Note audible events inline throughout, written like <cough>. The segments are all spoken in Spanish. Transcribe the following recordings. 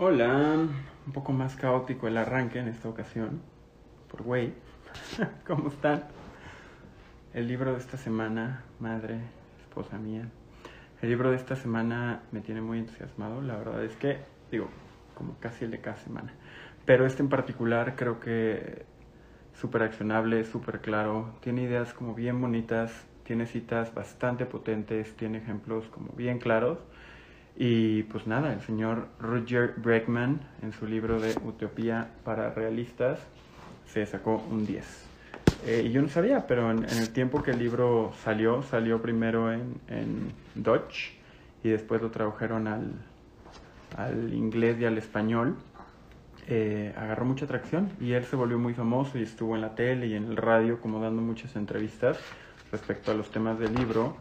Hola, un poco más caótico el arranque en esta ocasión, por güey. <laughs> ¿Cómo están? El libro de esta semana, madre, esposa mía. El libro de esta semana me tiene muy entusiasmado, la verdad es que, digo, como casi el de cada semana. Pero este en particular creo que súper accionable, súper claro, tiene ideas como bien bonitas, tiene citas bastante potentes, tiene ejemplos como bien claros y pues nada, el señor Roger Bregman en su libro de Utopía para Realistas se sacó un 10. Eh, y yo no sabía, pero en, el tiempo que el libro salió, salió primero en, en Dutch y después lo tradujeron al, al inglés y al español. Eh, agarró mucha atracción y él se volvió muy famoso y estuvo en la tele y en el radio como dando muchas entrevistas respecto a los temas del libro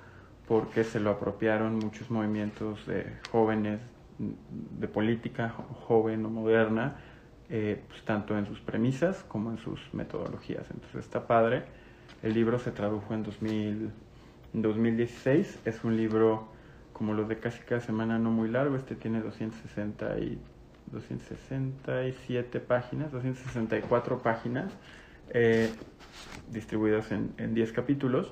porque se lo apropiaron muchos movimientos de jóvenes de política joven o moderna, eh, pues tanto en sus premisas como en sus metodologías. Entonces está padre. El libro se tradujo en, 2000, 2016. Es un libro como los de casi cada semana, no muy largo. Este tiene 260 y, 267 páginas, 264 páginas, eh, distribuidas en, en 10 capítulos.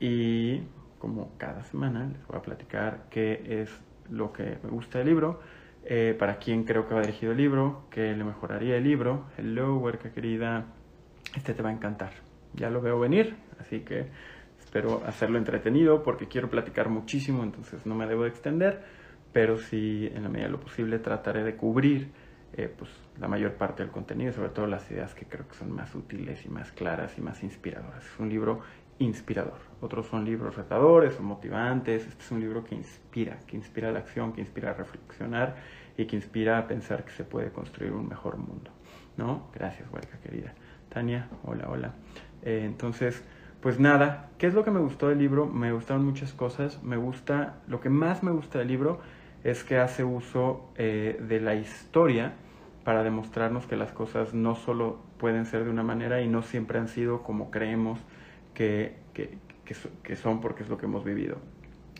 Y como cada semana, les voy a platicar qué es lo que me gusta del libro, eh, para quién creo que va dirigido el libro, qué le mejoraría el libro. Hello, huerca querida, este te va a encantar. Ya lo veo venir, así que espero hacerlo entretenido porque quiero platicar muchísimo, entonces no me debo de extender, pero sí en la medida de lo posible trataré de cubrir eh, pues, la mayor parte del contenido, sobre todo las ideas que creo que son más útiles y más claras y más inspiradoras. Es un libro inspirador. Otros son libros retadores o motivantes. Este es un libro que inspira, que inspira la acción, que inspira a reflexionar y que inspira a pensar que se puede construir un mejor mundo. ¿No? Gracias, huerca querida. Tania, hola, hola. Eh, entonces, pues nada, ¿qué es lo que me gustó del libro? Me gustaron muchas cosas. Me gusta, lo que más me gusta del libro es que hace uso eh, de la historia para demostrarnos que las cosas no solo pueden ser de una manera y no siempre han sido como creemos que, que, son porque es lo que hemos vivido.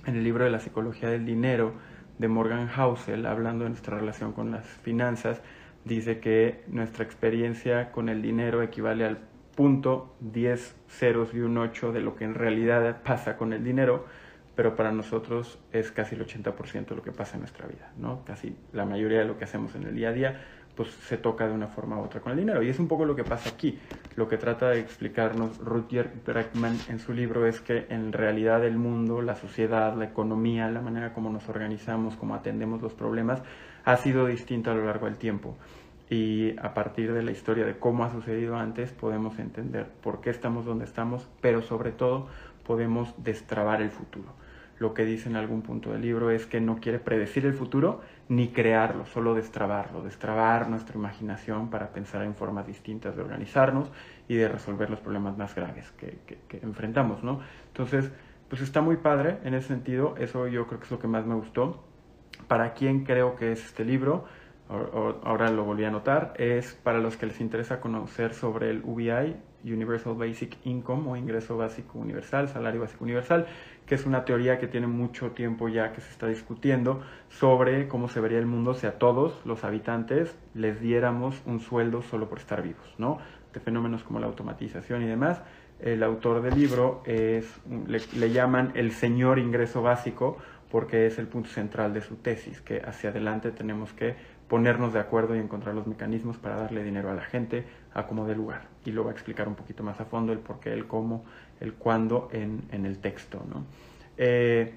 En el libro de la psicología del dinero de Morgan Housel, hablando de nuestra relación con las finanzas, dice que nuestra experiencia con el dinero equivale al punto 10 ceros y un 8 de lo que en realidad pasa con el dinero, pero para nosotros es casi el 80% de lo que pasa en nuestra vida, ¿no? Casi la mayoría de lo que hacemos en el día a día pues se toca de una forma u otra con el dinero. Y es un poco lo que pasa aquí. Lo que trata de explicarnos Rutger Bregman en su libro es que en realidad el mundo, la sociedad, la economía, la manera como nos organizamos, cómo atendemos los problemas, ha sido distinta a lo largo del tiempo. Y a partir de la historia de cómo ha sucedido antes, podemos entender por qué estamos donde estamos, pero sobre todo podemos destrabar el futuro lo que dice en algún punto del libro es que no quiere predecir el futuro ni crearlo, solo destrabarlo, destrabar nuestra imaginación para pensar en formas distintas de organizarnos y de resolver los problemas más graves que, enfrentamos, ¿no? Entonces, pues está muy padre en ese sentido, eso yo creo que es lo que más me gustó. Para quién creo que es este libro, ahora lo volví a anotar, es para los que les interesa conocer sobre el UBI, Universal Basic Income o ingreso básico universal, salario básico universal, que es una teoría que tiene mucho tiempo ya que se está discutiendo sobre cómo se vería el mundo si a todos los habitantes les diéramos un sueldo solo por estar vivos, ¿no? De fenómenos como la automatización y demás. El autor del libro es, le, le llaman el señor ingreso básico porque es el punto central de su tesis, que hacia adelante tenemos que ponernos de acuerdo y encontrar los mecanismos para darle dinero a la gente a como de lugar. Y lo va a explicar un poquito más a fondo el por qué, el cómo, el cuándo en, en el texto. ¿no? Eh,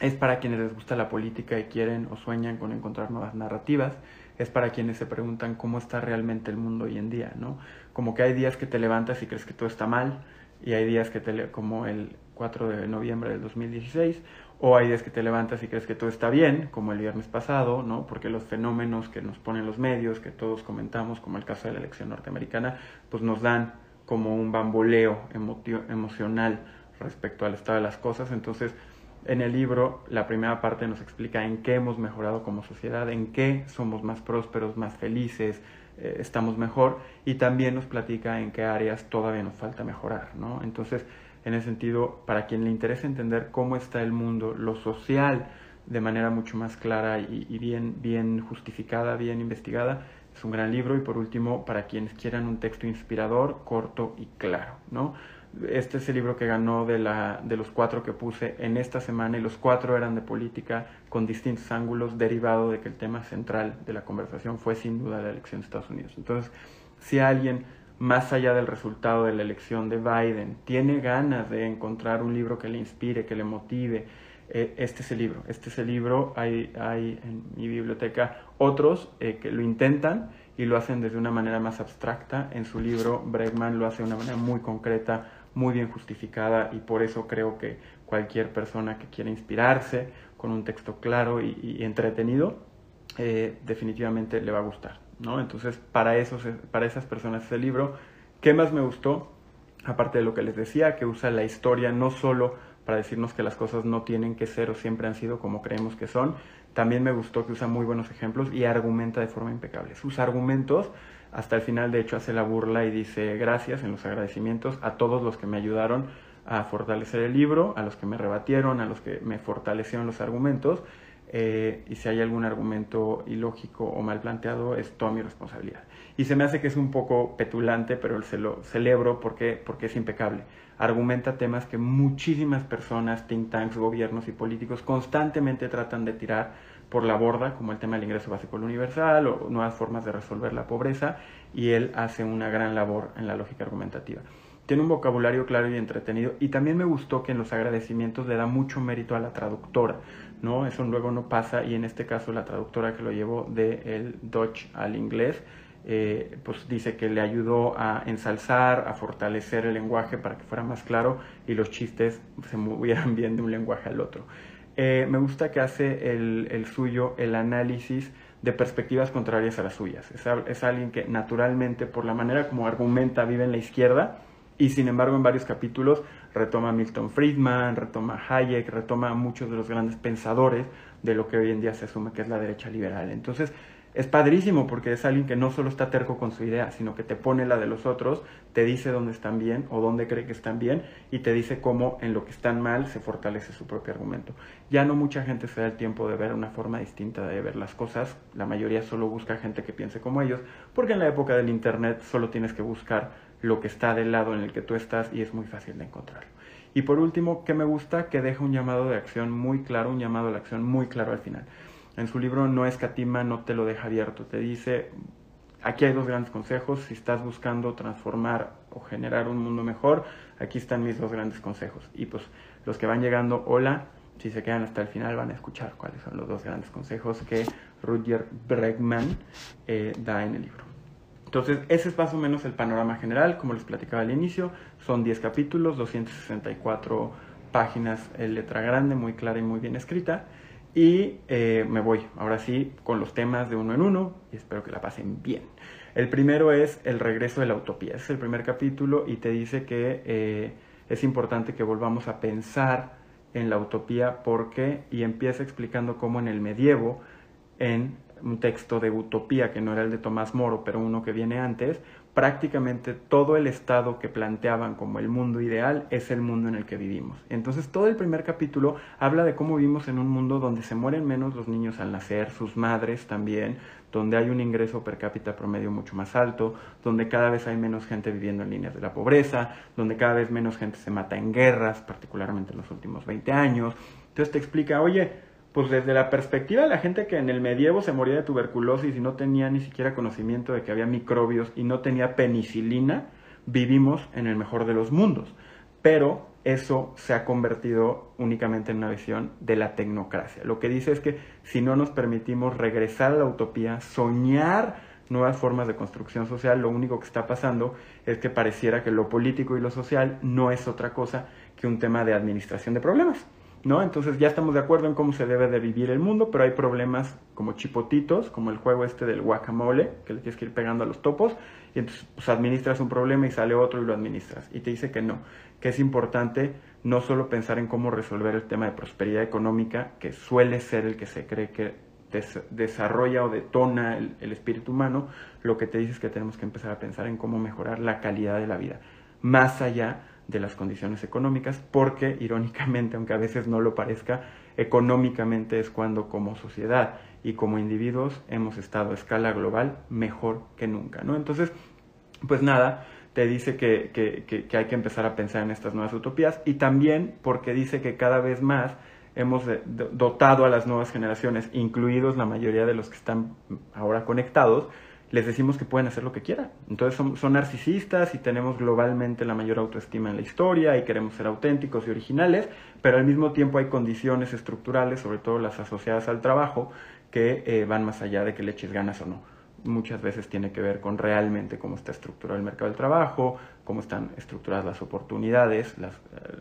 es para quienes les gusta la política y quieren o sueñan con encontrar nuevas narrativas. Es para quienes se preguntan cómo está realmente el mundo hoy en día, ¿no? Como que hay días que te levantas y crees que todo está mal, y hay días que te, como el 4 de noviembre del 2016, o hay días que te levantas y crees que todo está bien, como el viernes pasado, ¿no? Porque los fenómenos que nos ponen los medios, que todos comentamos, como el caso de la elección norteamericana, pues nos dan como un bamboleo emocional respecto al estado de las cosas. Entonces, en el libro, la primera parte nos explica en qué hemos mejorado como sociedad, en qué somos más prósperos, más felices, eh, estamos mejor, y también nos platica en qué áreas todavía nos falta mejorar, ¿no? Entonces, en ese sentido, para quien le interese entender cómo está el mundo, lo social de manera mucho más clara y, bien, bien justificada, bien investigada. Es un gran libro y por último, para quienes quieran un texto inspirador, corto y claro, ¿no? Este es el libro que ganó de, la, de los cuatro que puse en esta semana y los cuatro eran de política con distintos ángulos, derivado de que el tema central de la conversación fue sin duda la elección de Estados Unidos. Entonces, si alguien más allá del resultado de la elección de Biden, tiene ganas de encontrar un libro que le inspire, que le motive, eh, este es el libro. Este es el libro, hay, hay en mi biblioteca otros eh, que lo intentan y lo hacen desde una manera más abstracta. En su libro, Bregman lo hace de una manera muy concreta, muy bien justificada y por eso creo que cualquier persona que quiera inspirarse con un texto claro y, entretenido, eh, definitivamente le va a gustar. ¿no? Entonces, para, esos, para esas personas ese libro. ¿Qué más me gustó? Aparte de lo que les decía, que usa la historia no solo para decirnos que las cosas no tienen que ser o siempre han sido como creemos que son, también me gustó que usa muy buenos ejemplos y argumenta de forma impecable. Sus argumentos, hasta el final de hecho hace la burla y dice gracias en los agradecimientos a todos los que me ayudaron a fortalecer el libro, a los que me rebatieron, a los que me fortalecieron los argumentos eh, y si hay algún argumento ilógico o mal planteado, es toda mi responsabilidad. Y se me hace que es un poco petulante, pero se lo celebro porque, porque es impecable. Argumenta temas que muchísimas personas, think tanks, gobiernos y políticos constantemente tratan de tirar por la borda, como el tema del ingreso básico universal o nuevas formas de resolver la pobreza, y él hace una gran labor en la lógica argumentativa tiene un vocabulario claro y entretenido y también me gustó que en los agradecimientos le da mucho mérito a la traductora, ¿no? Eso luego no pasa y en este caso la traductora que lo llevó del el Dutch al inglés, eh, pues dice que le ayudó a ensalzar, a fortalecer el lenguaje para que fuera más claro y los chistes se movieran <laughs> bien de un lenguaje al otro. Eh, me gusta que hace el, el, suyo el análisis de perspectivas contrarias a las suyas. Es, es alguien que naturalmente, por la manera como argumenta, vive en la izquierda, y sin embargo, en varios capítulos retoma Milton Friedman, retoma Hayek, retoma a muchos de los grandes pensadores de lo que hoy en día se asume que es la derecha liberal. Entonces, es padrísimo porque es alguien que no solo está terco con su idea, sino que te pone la de los otros, te dice dónde están bien o dónde cree que están bien y te dice cómo en lo que están mal se fortalece su propio argumento. Ya no mucha gente se da el tiempo de ver una forma distinta de ver las cosas, la mayoría solo busca gente que piense como ellos, porque en la época del Internet solo tienes que buscar lo que está del lado en el que tú estás y es muy fácil de encontrarlo. Y por último, que me gusta que deja un llamado de acción muy claro, un llamado de acción muy claro al final. En su libro No escatima, no te lo deja abierto. Te dice, aquí hay dos grandes consejos. Si estás buscando transformar o generar un mundo mejor, aquí están mis dos grandes consejos. Y pues los que van llegando, hola, si se quedan hasta el final van a escuchar cuáles son los dos grandes consejos que Rutger Bregman eh, da en el libro. Entonces, ese es más o menos el panorama general, como les platicaba al inicio. Son 10 capítulos, 264 páginas en letra grande, muy clara y muy bien escrita. Y eh, me voy, ahora sí, con los temas de uno en uno y espero que la pasen bien. El primero es el regreso de la utopía. es el primer capítulo y te dice que eh, es importante que volvamos a pensar en la utopía porque y empieza explicando cómo en el medievo, en un texto de utopía que no era el de Tomás Moro, pero uno que viene antes, prácticamente todo el estado que planteaban como el mundo ideal es el mundo en el que vivimos. Entonces todo el primer capítulo habla de cómo vivimos en un mundo donde se mueren menos los niños al nacer, sus madres también, donde hay un ingreso per cápita promedio mucho más alto, donde cada vez hay menos gente viviendo en líneas de la pobreza, donde cada vez menos gente se mata en guerras, particularmente en los últimos 20 años. Entonces te explica, oye, pues desde la perspectiva de la gente que en el medievo se moría de tuberculosis y no tenía ni siquiera conocimiento de que había microbios y no tenía penicilina, vivimos en el mejor de los mundos. Pero eso se ha convertido únicamente en una visión de la tecnocracia. Lo que dice es que si no nos permitimos regresar a la utopía, soñar nuevas formas de construcción social, lo único que está pasando es que pareciera que lo político y lo social no es otra cosa que un tema de administración de problemas. ¿No? Entonces ya estamos de acuerdo en cómo se debe de vivir el mundo, pero hay problemas como chipotitos, como el juego este del guacamole, que le tienes que ir pegando a los topos, y entonces pues, administras un problema y sale otro y lo administras. Y te dice que no, que es importante no solo pensar en cómo resolver el tema de prosperidad económica, que suele ser el que se cree que desarrolla o detona el, el espíritu humano, lo que te dice es que tenemos que empezar a pensar en cómo mejorar la calidad de la vida, más allá de las condiciones económicas, porque irónicamente, aunque a veces no lo parezca, económicamente es cuando como sociedad y como individuos hemos estado a escala global mejor que nunca, ¿no? Entonces, pues nada, te dice que, que, hay que empezar a pensar en estas nuevas utopías y también porque dice que cada vez más hemos dotado a las nuevas generaciones, incluidos la mayoría de los que están ahora conectados, les decimos que pueden hacer lo que quieran. Entonces son, narcisistas y tenemos globalmente la mayor autoestima en la historia y queremos ser auténticos y originales, pero al mismo tiempo hay condiciones estructurales, sobre todo las asociadas al trabajo, que eh, van más allá de que le eches ganas o no. Muchas veces tiene que ver con realmente cómo está estructurado el mercado del trabajo, cómo están estructuradas las oportunidades eh,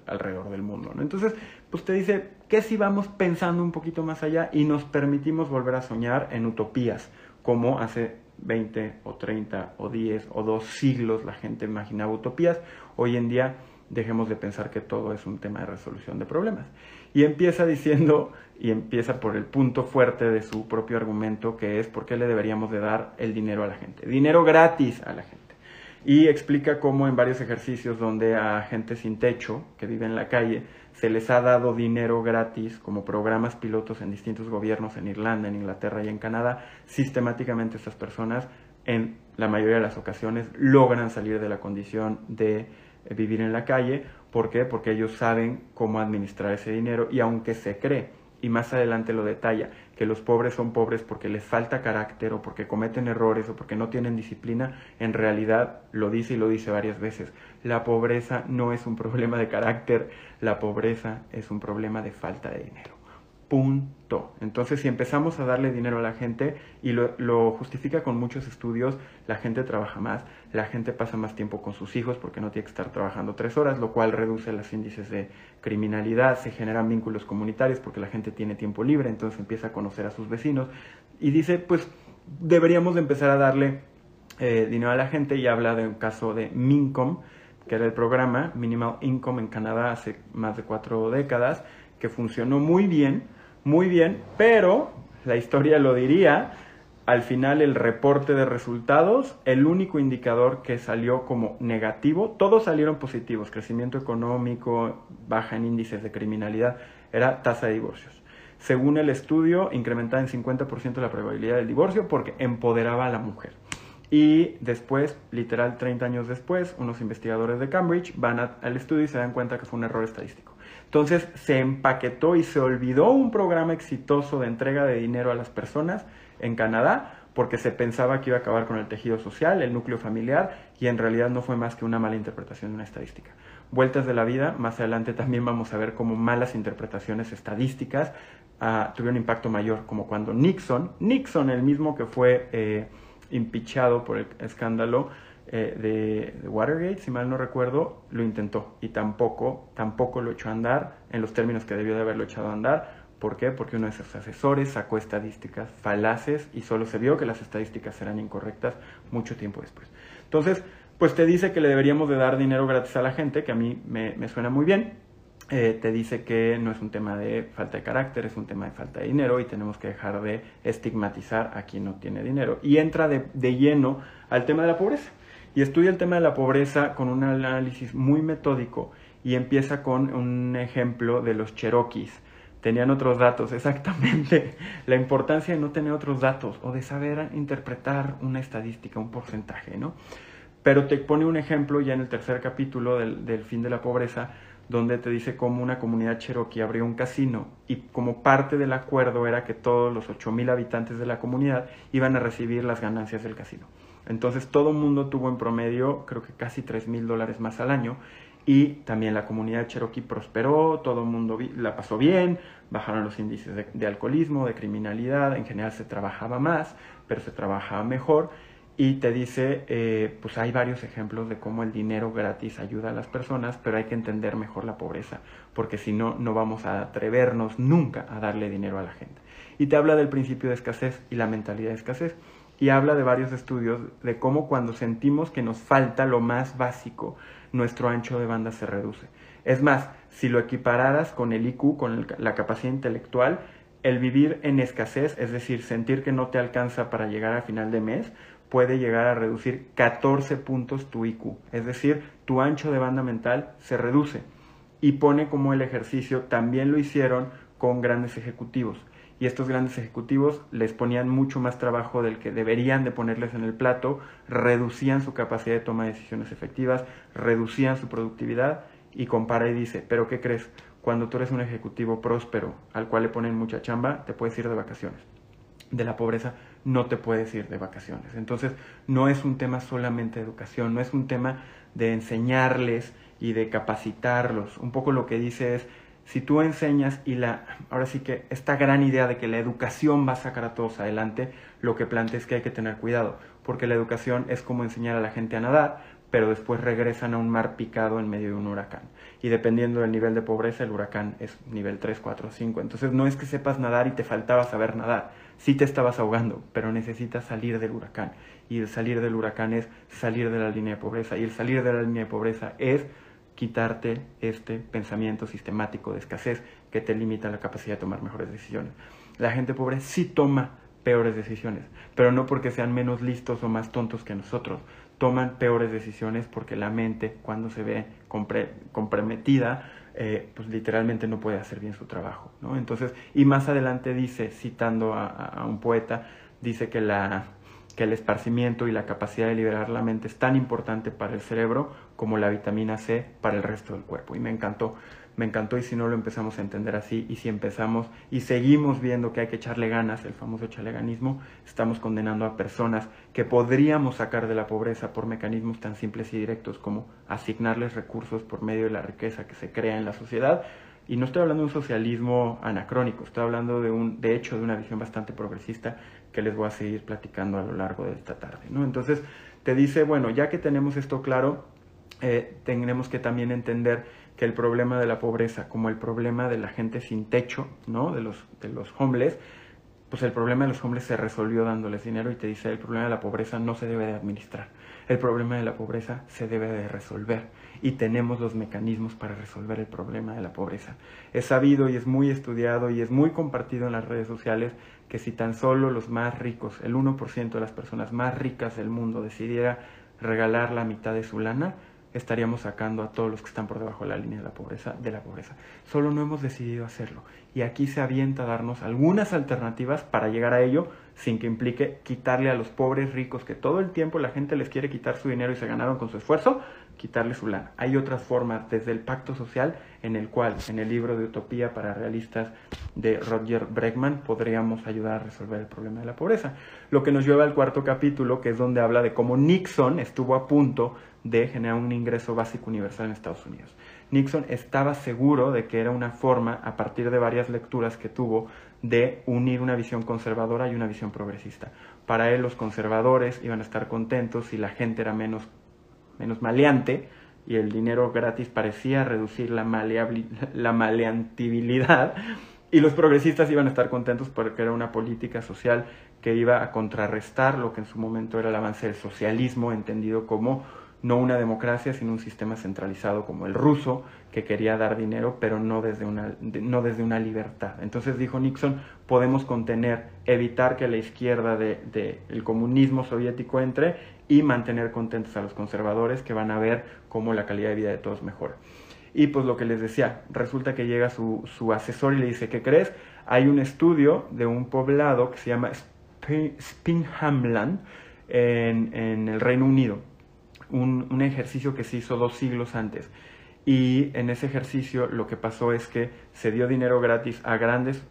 alrededor del mundo. Entonces, pues te dice que si vamos pensando un poquito más allá y nos permitimos volver a soñar en utopías, como hace 20 o 30 o 10 o dos siglos la gente imaginaba utopías, hoy en día dejemos de pensar que todo es un tema de resolución de problemas. Y empieza diciendo, y empieza por el punto fuerte de su propio argumento, que es por qué le deberíamos de dar el dinero a la gente. Dinero gratis a la gente. Y explica cómo en varios ejercicios donde a gente sin techo, que vive en la calle, se les ha dado dinero gratis como programas pilotos en distintos gobiernos en Irlanda, en Inglaterra y en Canadá, sistemáticamente estas personas en la mayoría de las ocasiones logran salir de la condición de eh, vivir en la calle. ¿Por qué? Porque ellos saben cómo administrar ese dinero y aunque se cree, y más adelante lo detalla, que los pobres son pobres porque les falta carácter o porque cometen errores o porque no tienen disciplina, en realidad lo dice y lo dice varias veces. La pobreza no es un problema de carácter, la pobreza es un problema de falta de dinero. Punto. Entonces, si empezamos a darle dinero a la gente y lo, justifica con muchos estudios, la gente trabaja más, la gente pasa más tiempo con sus hijos porque no tiene que estar trabajando tres horas, lo cual reduce los índices de criminalidad, se generan vínculos comunitarios porque la gente tiene tiempo libre, entonces empieza a conocer a sus vecinos y dice, pues deberíamos de empezar a darle eh, dinero a la gente y habla de un caso de Mincom, que era el programa Minimal Income en Canadá hace más de cuatro décadas, que funcionó muy bien muy bien, pero la historia lo diría, al final el reporte de resultados, el único indicador que salió como negativo, todos salieron positivos, crecimiento económico, baja en índices de criminalidad, era tasa de divorcios. Según el estudio, incrementaba en 50% la probabilidad del divorcio porque empoderaba a la mujer. Y después, literal 30 años después, unos investigadores de Cambridge van al estudio y se dan cuenta que fue un error estadístico. Entonces se empaquetó y se olvidó un programa exitoso de entrega de dinero a las personas en Canadá porque se pensaba que iba a acabar con el tejido social, el núcleo familiar, y en realidad no fue más que una mala interpretación de una estadística. Vueltas de la vida, más adelante también vamos a ver cómo malas interpretaciones estadísticas uh, tuvieron impacto mayor, como cuando Nixon, Nixon el mismo que fue eh, impichado por el escándalo, eh, de, Watergate, si mal no recuerdo, lo intentó y tampoco, tampoco lo echó a andar en los términos que debió de haberlo echado a andar. ¿Por qué? Porque uno de sus asesores sacó estadísticas falaces y solo se vio que las estadísticas eran incorrectas mucho tiempo después. Entonces, pues te dice que le deberíamos de dar dinero gratis a la gente, que a mí me, suena muy bien. Eh, te dice que no es un tema de falta de carácter, es un tema de falta de dinero y tenemos que dejar de estigmatizar a quien no tiene dinero. Y entra de, de lleno al tema de la pobreza y estudia el tema de la pobreza con un análisis muy metódico y empieza con un ejemplo de los cherokees. Tenían otros datos, <laughs> exactamente. La importancia de no tener otros datos o de saber interpretar una estadística, un porcentaje, ¿no? Pero te pone un ejemplo ya en el tercer capítulo del, del fin de la pobreza, donde te dice cómo una comunidad cherokee abrió un casino y como parte del acuerdo era que todos los 8.000 habitantes de la comunidad iban a recibir las ganancias del casino. Entonces todo el mundo tuvo en promedio creo que casi 3 mil dólares más al año. Y también la comunidad cherokee prosperó, todo el mundo la pasó bien, bajaron los índices de, alcoholismo, de criminalidad, en general se trabajaba más, pero se trabajaba mejor. Y te dice, eh, pues hay varios ejemplos de cómo el dinero gratis ayuda a las personas, pero hay que entender mejor la pobreza, porque si no, no vamos a atrevernos nunca a darle dinero a la gente. Y te habla del principio de escasez y la mentalidad de escasez y habla de varios estudios de cómo cuando sentimos que nos falta lo más básico, nuestro ancho de banda se reduce. Es más, si lo equipararas con el IQ, con la capacidad intelectual, el vivir en escasez, es decir, sentir que no te alcanza para llegar a final de mes, puede llegar a reducir 14 puntos tu IQ, es decir, tu ancho de banda mental se reduce. Y pone como el ejercicio, también lo hicieron con grandes ejecutivos. Y estos grandes ejecutivos les ponían mucho más trabajo del que deberían de ponerles en el plato, reducían su capacidad de toma de decisiones efectivas, reducían su productividad y compara y dice, pero ¿qué crees? Cuando tú eres un ejecutivo próspero al cual le ponen mucha chamba, te puedes ir de vacaciones. De la pobreza no te puedes ir de vacaciones. Entonces, no es un tema solamente de educación, no es un tema de enseñarles y de capacitarlos. Un poco lo que dice es, si tú enseñas y la, ahora sí que esta gran idea de que la educación va a sacar a todos adelante, lo que plantea es que hay que tener cuidado, porque la educación es como enseñar a la gente a nadar, pero después regresan a un mar picado en medio de un huracán. Y dependiendo del nivel de pobreza, el huracán es nivel 3, 4, 5. Entonces no es que sepas nadar y te faltaba saber nadar, sí te estabas ahogando, pero necesitas salir del huracán. Y el salir del huracán es salir de la línea de pobreza. Y el salir de la línea de pobreza es quitarte este pensamiento sistemático de escasez que te limita la capacidad de tomar mejores decisiones. La gente pobre sí toma peores decisiones, pero no porque sean menos listos o más tontos que nosotros. Toman peores decisiones porque la mente, cuando se ve comprometida, eh, pues literalmente no puede hacer bien su trabajo. ¿no? Entonces, y más adelante dice, citando a un poeta, dice que el esparcimiento y la capacidad de liberar la mente es tan importante para el cerebro como la vitamina C para el resto del cuerpo. Y me encantó, me encantó y si no lo empezamos a entender así y si empezamos y seguimos viendo que hay que echarle ganas, el famoso chaleganismo, estamos condenando a personas que podríamos sacar de la pobreza por mecanismos tan simples y directos como asignarles recursos por medio de la riqueza que se crea en la sociedad, y no estoy hablando de un socialismo anacrónico, estoy hablando de un, de hecho, de una visión bastante progresista que les voy a seguir platicando a lo largo de esta tarde. ¿no? Entonces te dice, bueno, ya que tenemos esto claro, eh, tenemos que también entender que el problema de la pobreza, como el problema de la gente sin techo, ¿no? de, los, de los homeless, pues el problema de los hombres se resolvió dándoles dinero y te dice el problema de la pobreza no se debe de administrar, el problema de la pobreza se debe de resolver y tenemos los mecanismos para resolver el problema de la pobreza. Es sabido y es muy estudiado y es muy compartido en las redes sociales que si tan solo los más ricos, el 1% de las personas más ricas del mundo decidiera regalar la mitad de su lana, estaríamos sacando a todos los que están por debajo de la línea de la pobreza de la pobreza. Solo no hemos decidido hacerlo y aquí se avienta a darnos algunas alternativas para llegar a ello sin que implique quitarle a los pobres ricos que todo el tiempo la gente les quiere quitar su dinero y se ganaron con su esfuerzo, quitarle su lana. Hay otras formas, desde el pacto social, en el cual, en el libro de Utopía para Realistas de Roger Bregman, podríamos ayudar a resolver el problema de la pobreza. Lo que nos lleva al cuarto capítulo, que es donde habla de cómo Nixon estuvo a punto de generar un ingreso básico universal en Estados Unidos. Nixon estaba seguro de que era una forma, a partir de varias lecturas que tuvo, de unir una visión conservadora y una visión progresista. Para él los conservadores iban a estar contentos si la gente era menos menos maleante y el dinero gratis parecía reducir la, la maleantibilidad y los progresistas iban a estar contentos porque era una política social que iba a contrarrestar lo que en su momento era el avance del socialismo, entendido como no una democracia, sino un sistema centralizado como el ruso, que quería dar dinero, pero no desde una, no desde una libertad. Entonces dijo Nixon, podemos contener, evitar que la izquierda del de, comunismo soviético entre y mantener contentos a los conservadores que van a ver cómo la calidad de vida de todos mejora. Y pues lo que les decía, resulta que llega su, su asesor y le dice, ¿qué crees? Hay un estudio de un poblado que se llama Spinhamland en, en el Reino Unido, un, un ejercicio que se hizo dos siglos antes y en ese ejercicio lo que pasó es que se dio dinero gratis a grandes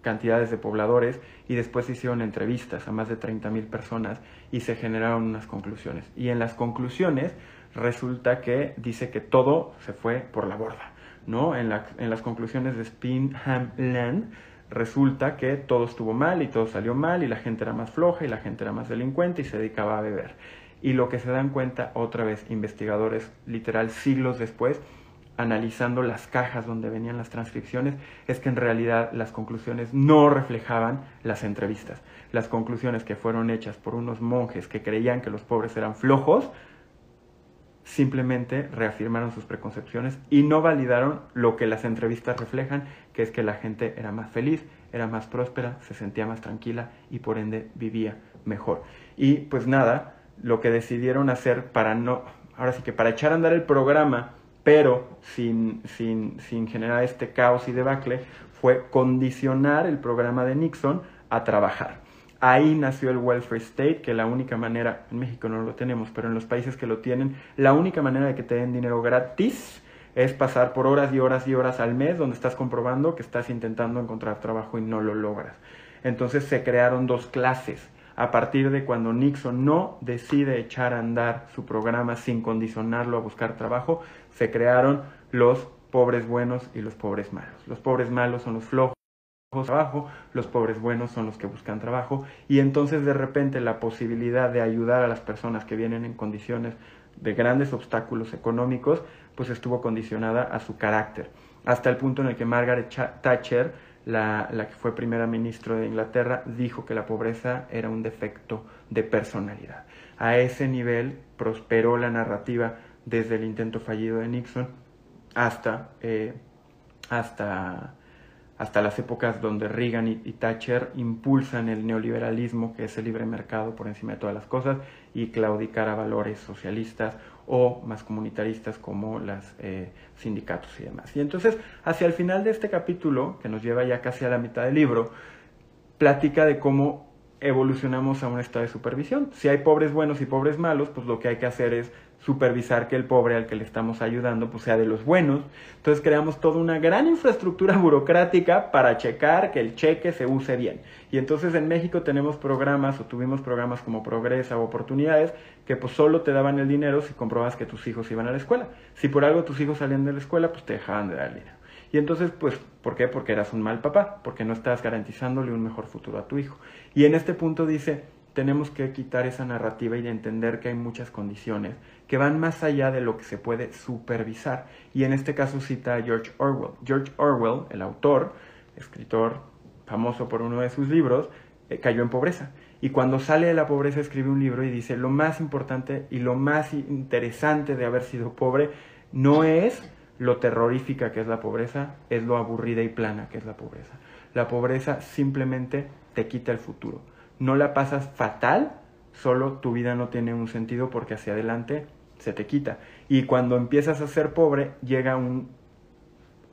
cantidades de pobladores y después se hicieron entrevistas a más de 30 mil personas y se generaron unas conclusiones. Y en las conclusiones resulta que dice que todo se fue por la borda. ¿no? En, en las conclusiones de Spinham Land resulta que todo estuvo mal y todo salió mal y la gente era más floja y la gente era más delincuente y se dedicaba a beber. Y lo que se dan cuenta otra vez investigadores, literal siglos después, analizando las cajas donde venían las transcripciones, es que en realidad las conclusiones no reflejaban las entrevistas. Las conclusiones que fueron hechas por unos monjes que creían que los pobres eran flojos, simplemente reafirmaron sus preconcepciones y no validaron lo que las entrevistas reflejan, que es que la gente era más feliz, era más próspera, se sentía más tranquila y por ende vivía mejor. Y pues nada, lo que decidieron hacer para no, ahora sí que para echar a andar el programa, pero sin, sin, sin generar este caos y debacle, fue condicionar el programa de Nixon a trabajar. Ahí nació el welfare state, que la única manera, en México no lo tenemos, pero en los países que lo tienen, la única manera de que te den dinero gratis es pasar por horas y horas y horas al mes donde estás comprobando que estás intentando encontrar trabajo y no lo logras. Entonces se crearon dos clases. A partir de cuando Nixon no decide echar a andar su programa sin condicionarlo a buscar trabajo, se crearon los pobres buenos y los pobres malos. Los pobres malos son los flojos trabajo, los pobres buenos son los que buscan trabajo y entonces de repente la posibilidad de ayudar a las personas que vienen en condiciones de grandes obstáculos económicos, pues estuvo condicionada a su carácter, hasta el punto en el que Margaret Thatcher, la, que fue primera ministra de Inglaterra, dijo que la pobreza era un defecto de personalidad. A ese nivel prosperó la narrativa desde el intento fallido de Nixon hasta, eh, hasta hasta las épocas donde Reagan y, Thatcher impulsan el neoliberalismo, que es el libre mercado por encima de todas las cosas, y claudicar a valores socialistas o más comunitaristas como los eh, sindicatos y demás. Y entonces, hacia el final de este capítulo, que nos lleva ya casi a la mitad del libro, platica de cómo evolucionamos a un estado de supervisión. Si hay pobres buenos y pobres malos, pues lo que hay que hacer es supervisar que el pobre al que le estamos ayudando pues sea de los buenos. Entonces creamos toda una gran infraestructura <laughs> burocrática para checar que el cheque se use bien. Y entonces en México tenemos programas o tuvimos programas como Progresa o Oportunidades que pues solo te daban el dinero si comprobas que tus hijos iban a la escuela. Si por algo tus hijos salían de la escuela, pues te dejaban de dar el dinero. Y entonces, pues, ¿por qué? Porque eras un mal papá, porque no estás garantizándole un mejor futuro a tu hijo. Y en este punto dice, tenemos que quitar esa narrativa y de entender que hay muchas condiciones que van más allá de lo que se puede supervisar. Y en este caso cita a George Orwell. George Orwell, el autor, escritor famoso por uno de sus libros, eh, cayó en pobreza. Y cuando sale de la pobreza escribe un libro y dice, lo más importante y lo más interesante de haber sido pobre no es lo terrorífica que es la pobreza, es lo aburrida y plana que es la pobreza. La pobreza simplemente te quita el futuro. No la pasas fatal, solo tu vida no tiene un sentido porque hacia adelante se te quita. Y cuando empiezas a ser pobre, llega un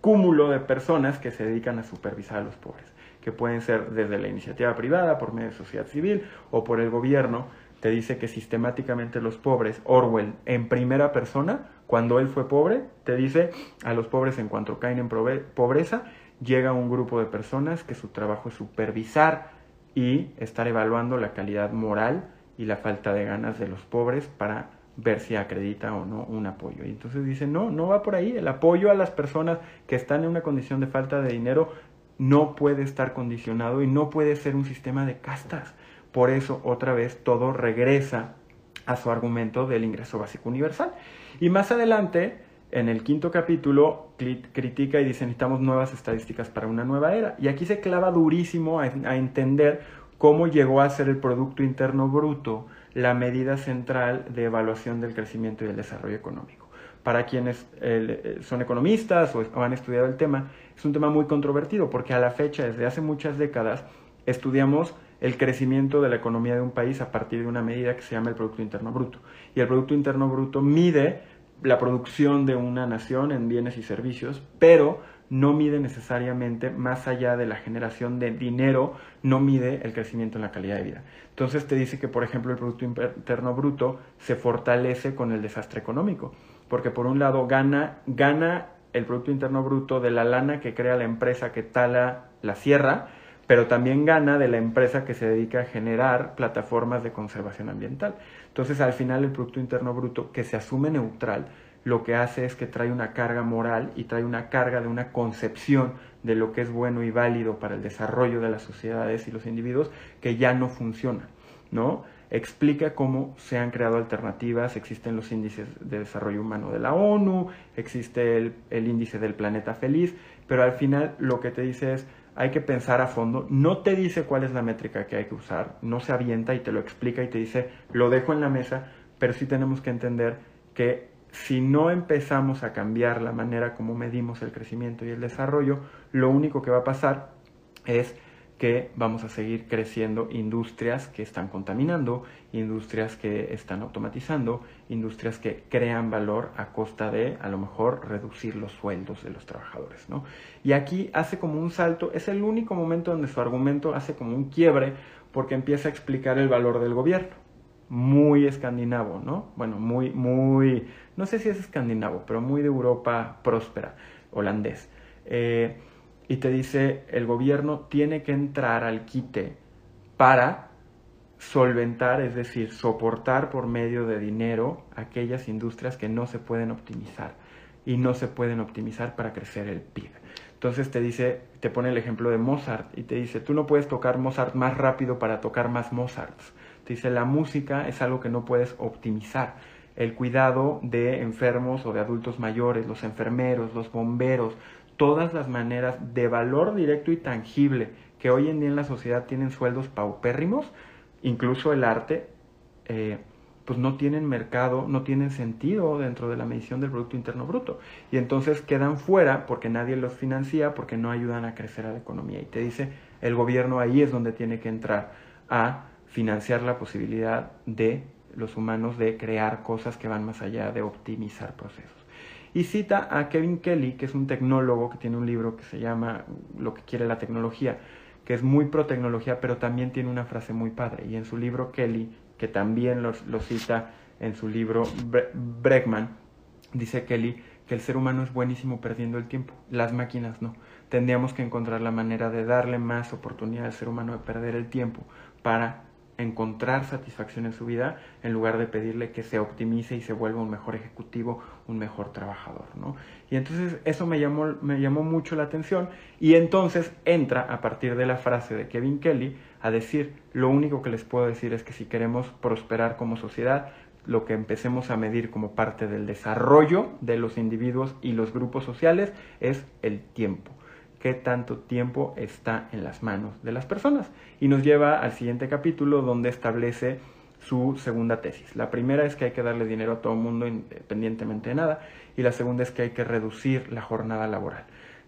cúmulo de personas que se dedican a supervisar a los pobres, que pueden ser desde la iniciativa privada, por medio de sociedad civil o por el gobierno, te dice que sistemáticamente los pobres, Orwell en primera persona, cuando él fue pobre, te dice a los pobres en cuanto caen en pobreza, llega un grupo de personas que su trabajo es supervisar y estar evaluando la calidad moral y la falta de ganas de los pobres para ver si acredita o no un apoyo. Y entonces dice, no, no va por ahí. El apoyo a las personas que están en una condición de falta de dinero no puede estar condicionado y no puede ser un sistema de castas. Por eso, otra vez, todo regresa a su argumento del ingreso básico universal. Y más adelante, en el quinto capítulo, critica y dice, necesitamos nuevas estadísticas para una nueva era. Y aquí se clava durísimo a, entender cómo llegó a ser el Producto Interno Bruto la medida central de evaluación del crecimiento y del desarrollo económico. Para quienes eh, son economistas o, han estudiado el tema, es un tema muy controvertido porque a la fecha, desde hace muchas décadas, estudiamos el crecimiento de la economía de un país a partir de una medida que se llama el Producto Interno Bruto. Y el Producto Interno Bruto mide la producción de una nación en bienes y servicios, pero no mide necesariamente, más allá de la generación de dinero, no mide el crecimiento en la calidad de vida. Entonces te dice que, por ejemplo, el Producto Interno Bruto se fortalece con el desastre económico, porque por un lado gana, gana el Producto Interno Bruto de la lana que crea la empresa que tala la sierra, pero también gana de la empresa que se dedica a generar plataformas de conservación ambiental. Entonces, al final, el Producto Interno Bruto, que se asume neutral, lo que hace es que trae una carga moral y trae una carga de una concepción de lo que es bueno y válido para el desarrollo de las sociedades y los individuos que ya no funciona, ¿no? Explica cómo se han creado alternativas, existen los índices de desarrollo humano de la ONU, existe el, el índice del planeta feliz, pero al final lo que te dice es, hay que pensar a fondo, no te dice cuál es la métrica que hay que usar, no se avienta y te lo explica y te dice, lo dejo en la mesa, pero sí tenemos que entender que si no empezamos a cambiar la manera como medimos el crecimiento y el desarrollo, lo único que va a pasar es que vamos a seguir creciendo industrias que están contaminando, industrias que están automatizando, industrias que crean valor a costa de a lo mejor reducir los sueldos de los trabajadores. ¿no? Y aquí hace como un salto, es el único momento donde su argumento hace como un quiebre porque empieza a explicar el valor del gobierno. Muy escandinavo, ¿no? Bueno, muy, muy, no sé si es escandinavo, pero muy de Europa próspera, holandés. Eh, y te dice el gobierno tiene que entrar al quite para solventar, es decir, soportar por medio de dinero aquellas industrias que no se pueden optimizar y no se pueden optimizar para crecer el PIB. Entonces te dice, te pone el ejemplo de Mozart y te dice, tú no puedes tocar Mozart más rápido para tocar más Mozarts. Te dice, la música es algo que no puedes optimizar. El cuidado de enfermos o de adultos mayores, los enfermeros, los bomberos, todas las maneras de valor directo y tangible que hoy en día en la sociedad tienen sueldos paupérrimos, incluso el arte, eh, pues no tienen mercado, no tienen sentido dentro de la medición del Producto Interno Bruto. Y entonces quedan fuera porque nadie los financia, porque no ayudan a crecer a la economía. Y te dice, el gobierno ahí es donde tiene que entrar a financiar la posibilidad de los humanos de crear cosas que van más allá de optimizar procesos. Y cita a Kevin Kelly, que es un tecnólogo que tiene un libro que se llama Lo que quiere la tecnología, que es muy pro tecnología, pero también tiene una frase muy padre. Y en su libro Kelly, que también lo, cita en su libro Bregman, dice Kelly que el ser humano es buenísimo perdiendo el tiempo, las máquinas no. Tendríamos que encontrar la manera de darle más oportunidad al ser humano de perder el tiempo para encontrar satisfacción en su vida en lugar de pedirle que se optimice y se vuelva un mejor ejecutivo, un mejor trabajador, ¿no? Y entonces eso me llamó, me llamó mucho la atención y entonces entra a partir de la frase de Kevin Kelly a decir, lo único que les puedo decir es que si queremos prosperar como sociedad, lo que empecemos a medir como parte del desarrollo de los individuos y los grupos sociales es el tiempo qué tanto tiempo está en las manos de las personas. Y nos lleva al siguiente capítulo donde establece su segunda tesis. La primera es que hay que darle dinero a todo el mundo independientemente de nada y la segunda es que hay que reducir la jornada laboral.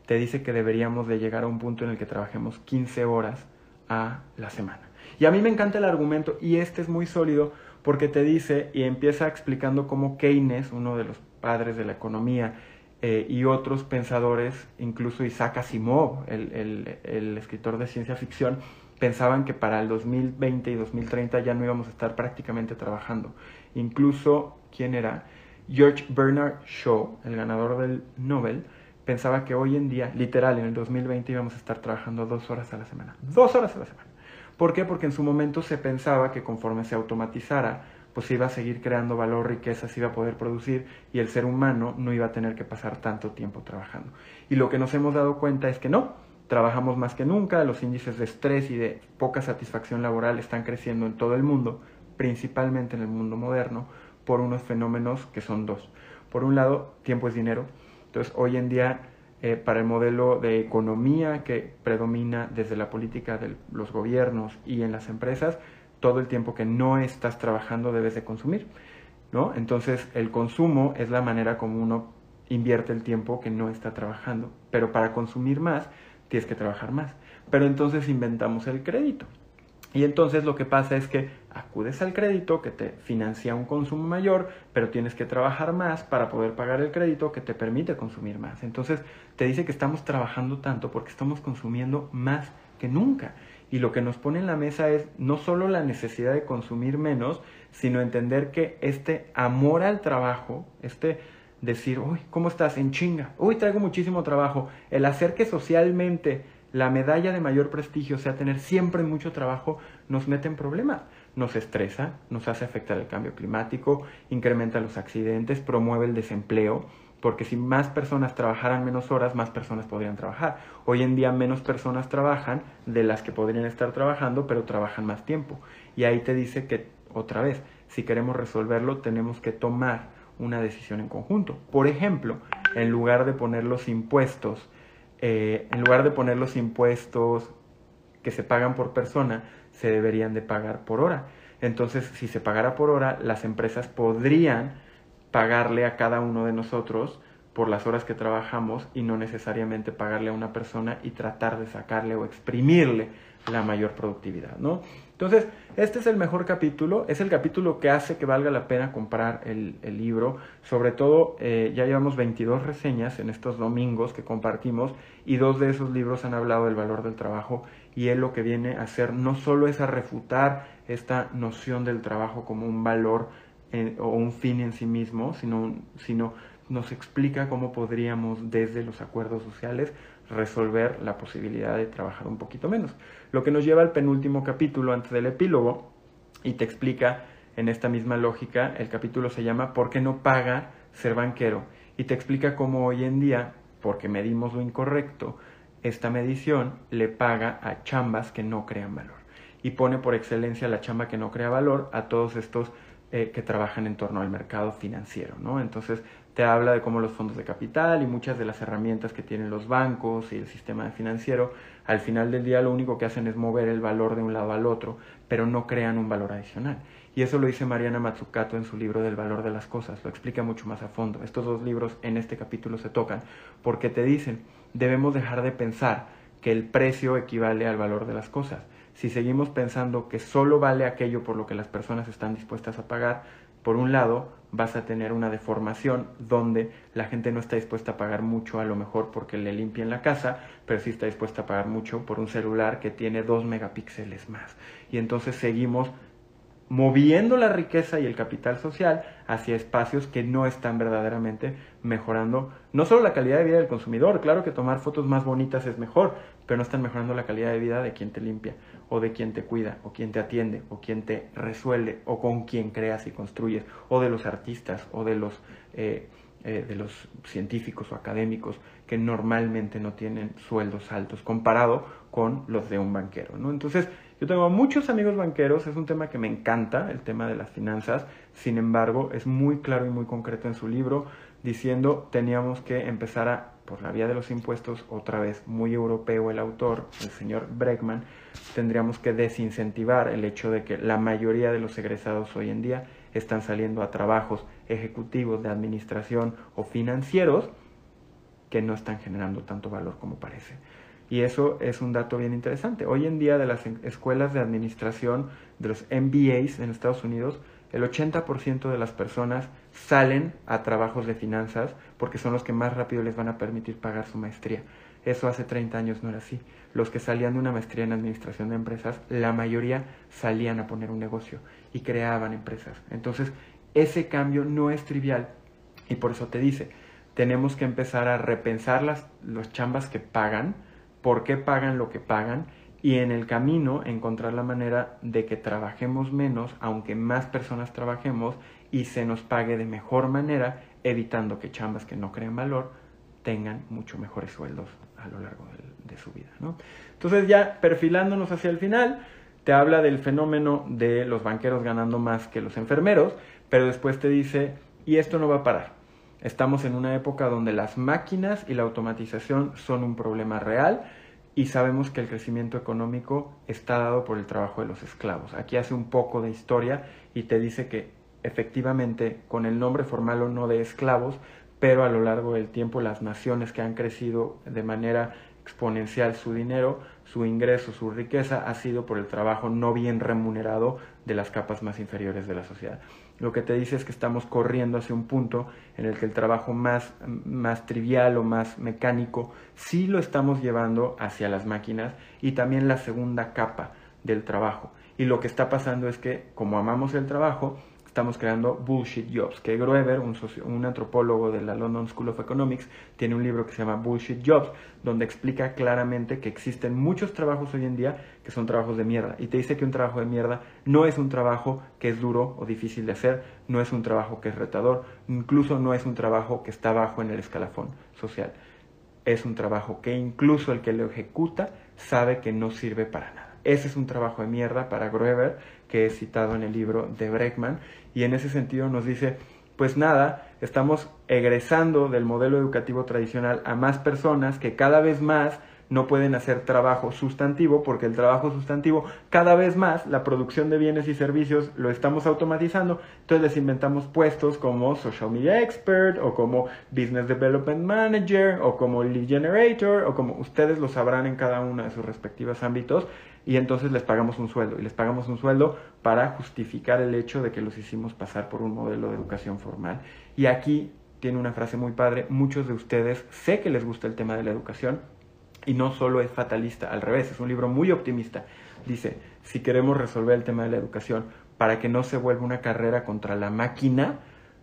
Te dice que deberíamos de llegar a un punto en el que trabajemos 15 horas a la semana. Y a mí me encanta el argumento y este es muy sólido porque te dice y empieza explicando cómo Keynes, uno de los padres de la economía, eh, y otros pensadores, incluso Isaac Asimov, el, el, escritor de ciencia ficción, pensaban que para el 2020 y 2030 ya no íbamos a estar prácticamente trabajando. Incluso, ¿quién era? George Bernard Shaw, el ganador del Nobel, pensaba que hoy en día, literal, en el 2020 íbamos a estar trabajando dos horas a la semana. Dos horas a la semana. ¿Por qué? Porque en su momento se pensaba que conforme se automatizara, pues iba a seguir creando valor, riqueza, se iba a poder producir y el ser humano no iba a tener que pasar tanto tiempo trabajando. Y lo que nos hemos dado cuenta es que no, trabajamos más que nunca, los índices de estrés y de poca satisfacción laboral están creciendo en todo el mundo, principalmente en el mundo moderno, por unos fenómenos que son dos. Por un lado, tiempo es dinero. Entonces, hoy en día, eh, para el modelo de economía que predomina desde la política de los gobiernos y en las empresas, todo el tiempo que no estás trabajando debes de consumir, ¿no? Entonces el consumo es la manera como uno invierte el tiempo que no está trabajando, pero para consumir más tienes que trabajar más. Pero entonces inventamos el crédito. Y entonces lo que pasa es que acudes al crédito que te financia un consumo mayor, pero tienes que trabajar más para poder pagar el crédito que te permite consumir más. Entonces te dice que estamos trabajando tanto porque estamos consumiendo más que nunca. Y lo que nos pone en la mesa es no solo la necesidad de consumir menos, sino entender que este amor al trabajo, este decir, uy, ¿cómo estás? En chinga, uy, traigo muchísimo trabajo, el hacer que socialmente la medalla de mayor prestigio sea tener siempre mucho trabajo, nos mete en problemas. Nos estresa, nos hace afectar el cambio climático, incrementa los accidentes, promueve el desempleo porque si más personas trabajaran menos horas, más personas podrían trabajar. Hoy en día menos personas trabajan de las que podrían estar trabajando, pero trabajan más tiempo. Y ahí te dice que, otra vez, si queremos resolverlo, tenemos que tomar una decisión en conjunto. Por ejemplo, en lugar de poner los impuestos, eh, en lugar de poner los impuestos que se pagan por persona, se deberían de pagar por hora. Entonces, si se pagara por hora, las empresas podrían pagarle a cada uno de nosotros por las horas que trabajamos y no necesariamente pagarle a una persona y tratar de sacarle o exprimirle la mayor productividad, ¿no? Entonces, este es el mejor capítulo, es el capítulo que hace que valga la pena comprar el, libro, sobre todo eh, ya llevamos 22 reseñas en estos domingos que compartimos y dos de esos libros han hablado del valor del trabajo y él lo que viene a hacer no solo es a refutar esta noción del trabajo como un valor o un fin en sí mismo, sino, sino nos explica cómo podríamos desde los acuerdos sociales resolver la posibilidad de trabajar un poquito menos. Lo que nos lleva al penúltimo capítulo antes del epílogo y te explica en esta misma lógica, el capítulo se llama ¿Por qué no paga ser banquero? Y te explica cómo hoy en día, porque medimos lo incorrecto, esta medición le paga a chambas que no crean valor. Y pone por excelencia la chamba que no crea valor a todos estos eh, que trabajan en torno al mercado financiero, ¿no? Entonces te habla de cómo los fondos de capital y muchas de las herramientas que tienen los bancos y el sistema financiero, al final del día lo único que hacen es mover el valor de un lado al otro, pero no crean un valor adicional. Y eso lo dice Mariana Matsukato en su libro del valor de las cosas, lo explica mucho más a fondo. Estos dos libros en este capítulo se tocan porque te dicen, debemos dejar de pensar que el precio equivale al valor de las cosas si seguimos pensando que solo vale aquello por lo que las personas están dispuestas a pagar, por un lado vas a tener una deformación donde la gente no está dispuesta a pagar mucho a lo mejor porque le limpien la casa, pero sí está dispuesta a pagar mucho por un celular que tiene dos megapíxeles más. Y entonces seguimos moviendo la riqueza y el capital social hacia espacios que no están verdaderamente mejorando no solo la calidad de vida del consumidor, claro que tomar fotos más bonitas es mejor, pero no están mejorando la calidad de vida de quien te limpia, o de quien te cuida, o quien te atiende, o quien te resuelve, o con quien creas y construyes, o de los artistas, o de los, eh, eh, de los científicos o académicos que normalmente no tienen sueldos altos comparado con los de un banquero. ¿no? Entonces, yo tengo muchos amigos banqueros, es un tema que me encanta, el tema de las finanzas, sin embargo, es muy claro y muy concreto en su libro, diciendo teníamos que empezar a, por la vía de los impuestos, otra vez muy europeo el autor, el señor Breckman, tendríamos que desincentivar el hecho de que la mayoría de los egresados hoy en día están saliendo a trabajos ejecutivos de administración o financieros que no están generando tanto valor como parece. Y eso es un dato bien interesante. Hoy en día de las escuelas de administración, de los MBAs en Estados Unidos, el 80% de las personas salen a trabajos de finanzas porque son los que más rápido les van a permitir pagar su maestría. Eso hace 30 años no era así. Los que salían de una maestría en administración de empresas, la mayoría salían a poner un negocio y creaban empresas. Entonces, ese cambio no es trivial y por eso te dice, tenemos que empezar a repensar las los chambas que pagan, por qué pagan lo que pagan y en el camino encontrar la manera de que trabajemos menos, aunque más personas trabajemos y se nos pague de mejor manera, evitando que chambas que no creen valor tengan mucho mejores sueldos a lo largo de, su vida. ¿no? Entonces ya perfilándonos hacia el final, te habla del fenómeno de los banqueros ganando más que los enfermeros, pero después te dice, y esto no va a parar. Estamos en una época donde las máquinas y la automatización son un problema real y sabemos que el crecimiento económico está dado por el trabajo de los esclavos. Aquí hace un poco de historia y te dice que efectivamente con el nombre formal o no de esclavos, pero a lo largo del tiempo las naciones que han crecido de manera exponencial su dinero, su ingreso, su riqueza ha sido por el trabajo no bien remunerado de las capas más inferiores de la sociedad lo que te dice es que estamos corriendo hacia un punto en el que el trabajo más, más trivial o más mecánico sí lo estamos llevando hacia las máquinas y también la segunda capa del trabajo. Y lo que está pasando es que como amamos el trabajo, estamos creando bullshit jobs. Que Groeber, un, un, antropólogo de la London School of Economics, tiene un libro que se llama Bullshit Jobs, donde explica claramente que existen muchos trabajos hoy en día que son trabajos de mierda. Y te dice que un trabajo de mierda no es un trabajo que es duro o difícil de hacer, no es un trabajo que es retador, incluso no es un trabajo que está bajo en el escalafón social. Es un trabajo que incluso el que lo ejecuta sabe que no sirve para nada. Ese es un trabajo de mierda para Groeber, que es citado en el libro de Breckman, y en ese sentido nos dice, pues nada, estamos egresando del modelo educativo tradicional a más personas que cada vez más no pueden hacer trabajo sustantivo porque el trabajo sustantivo cada vez más la producción de bienes y servicios lo estamos automatizando, entonces les inventamos puestos como social media expert o como business development manager o como lead generator o como ustedes lo sabrán en cada uno de sus respectivos ámbitos y entonces les pagamos un sueldo y les pagamos un sueldo para justificar el hecho de que los hicimos pasar por un modelo de educación formal. Y aquí tiene una frase muy padre, muchos de ustedes sé que les gusta el tema de la educación y no solo es fatalista, al revés, es un libro muy optimista. Dice, si queremos resolver el tema de la educación para que no se vuelva una carrera contra la máquina,